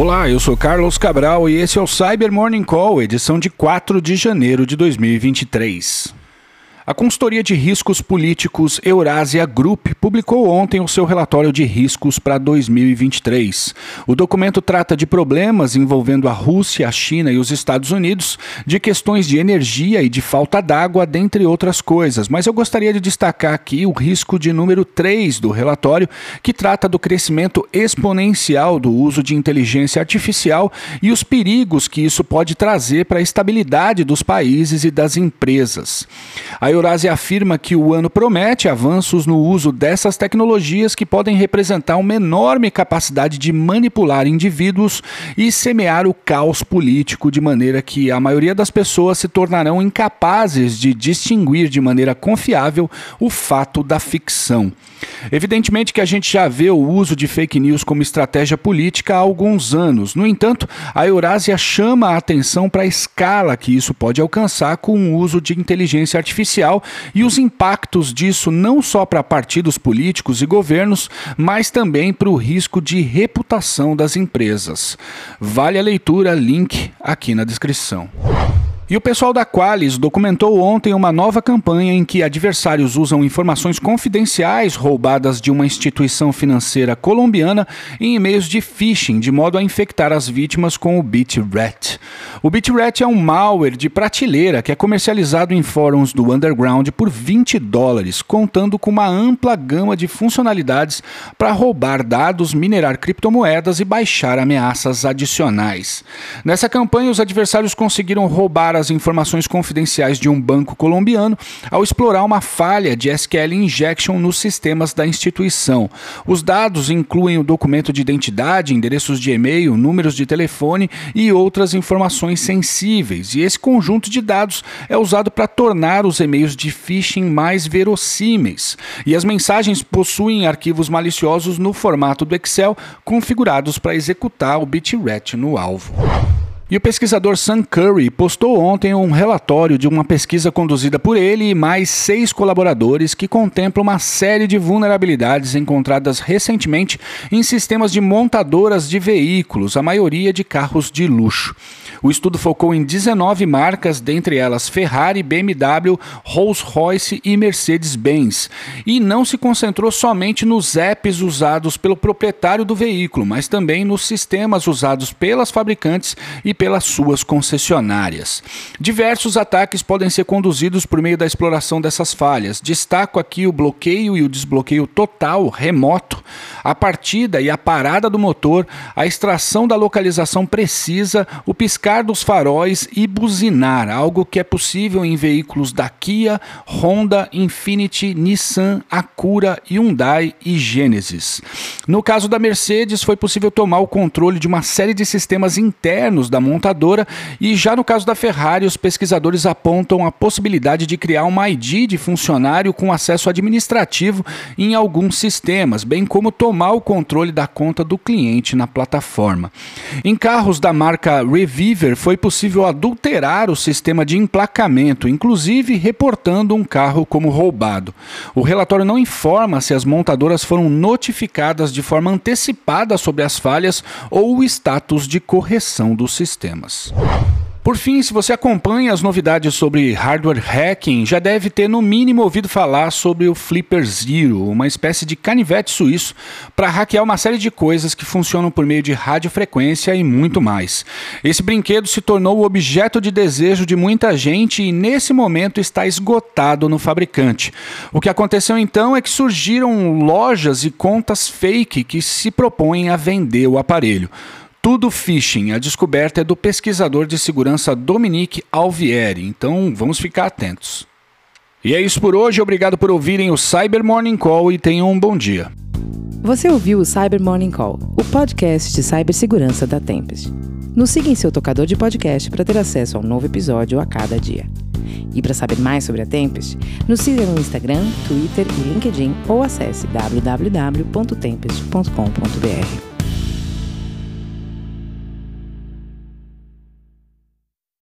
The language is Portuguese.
Olá, eu sou Carlos Cabral e esse é o Cyber Morning Call, edição de 4 de janeiro de 2023. A consultoria de riscos políticos Eurásia Group publicou ontem o seu relatório de riscos para 2023. O documento trata de problemas envolvendo a Rússia, a China e os Estados Unidos, de questões de energia e de falta d'água, dentre outras coisas. Mas eu gostaria de destacar aqui o risco de número 3 do relatório, que trata do crescimento exponencial do uso de inteligência artificial e os perigos que isso pode trazer para a estabilidade dos países e das empresas. A Eurásia afirma que o ano promete avanços no uso dessas tecnologias que podem representar uma enorme capacidade de manipular indivíduos e semear o caos político de maneira que a maioria das pessoas se tornarão incapazes de distinguir de maneira confiável o fato da ficção. Evidentemente que a gente já vê o uso de fake news como estratégia política há alguns anos. No entanto, a Eurásia chama a atenção para a escala que isso pode alcançar com o uso de inteligência artificial e os impactos disso não só para partidos políticos e governos, mas também para o risco de reputação das empresas. Vale a leitura, link aqui na descrição. E o pessoal da Qualis documentou ontem uma nova campanha em que adversários usam informações confidenciais roubadas de uma instituição financeira colombiana em e-mails de phishing, de modo a infectar as vítimas com o BitRat. O BitRat é um malware de prateleira que é comercializado em fóruns do underground por 20 dólares, contando com uma ampla gama de funcionalidades para roubar dados, minerar criptomoedas e baixar ameaças adicionais. Nessa campanha, os adversários conseguiram roubar as informações confidenciais de um banco colombiano ao explorar uma falha de SQL injection nos sistemas da instituição. Os dados incluem o documento de identidade, endereços de e-mail, números de telefone e outras informações sensíveis. E esse conjunto de dados é usado para tornar os e-mails de phishing mais verossímeis. E as mensagens possuem arquivos maliciosos no formato do Excel configurados para executar o bitret no alvo. E o pesquisador Sam Curry postou ontem um relatório de uma pesquisa conduzida por ele e mais seis colaboradores que contempla uma série de vulnerabilidades encontradas recentemente em sistemas de montadoras de veículos, a maioria de carros de luxo. O estudo focou em 19 marcas, dentre elas Ferrari, BMW, Rolls-Royce e Mercedes-Benz, e não se concentrou somente nos apps usados pelo proprietário do veículo, mas também nos sistemas usados pelas fabricantes e pelas suas concessionárias. Diversos ataques podem ser conduzidos por meio da exploração dessas falhas. Destaco aqui o bloqueio e o desbloqueio total remoto, a partida e a parada do motor, a extração da localização precisa, o piscar dos faróis e buzinar, algo que é possível em veículos da Kia, Honda, Infiniti, Nissan, Acura, Hyundai e Genesis. No caso da Mercedes, foi possível tomar o controle de uma série de sistemas internos da montadora e já no caso da Ferrari, os pesquisadores apontam a possibilidade de criar uma ID de funcionário com acesso administrativo em alguns sistemas, bem como tomar o controle da conta do cliente na plataforma. Em carros da marca Revive foi possível adulterar o sistema de emplacamento, inclusive reportando um carro como roubado. O relatório não informa se as montadoras foram notificadas de forma antecipada sobre as falhas ou o status de correção dos sistemas. Por fim, se você acompanha as novidades sobre hardware hacking, já deve ter no mínimo ouvido falar sobre o Flipper Zero, uma espécie de canivete suíço para hackear uma série de coisas que funcionam por meio de radiofrequência e muito mais. Esse brinquedo se tornou o objeto de desejo de muita gente e nesse momento está esgotado no fabricante. O que aconteceu então é que surgiram lojas e contas fake que se propõem a vender o aparelho. Tudo Phishing. A descoberta é do pesquisador de segurança Dominique Alvieri. Então vamos ficar atentos. E é isso por hoje. Obrigado por ouvirem o Cyber Morning Call e tenham um bom dia. Você ouviu o Cyber Morning Call, o podcast de cibersegurança da Tempest. Nos siga em seu tocador de podcast para ter acesso a um novo episódio a cada dia. E para saber mais sobre a Tempest, nos siga no Instagram, Twitter e LinkedIn ou acesse www.tempest.com.br.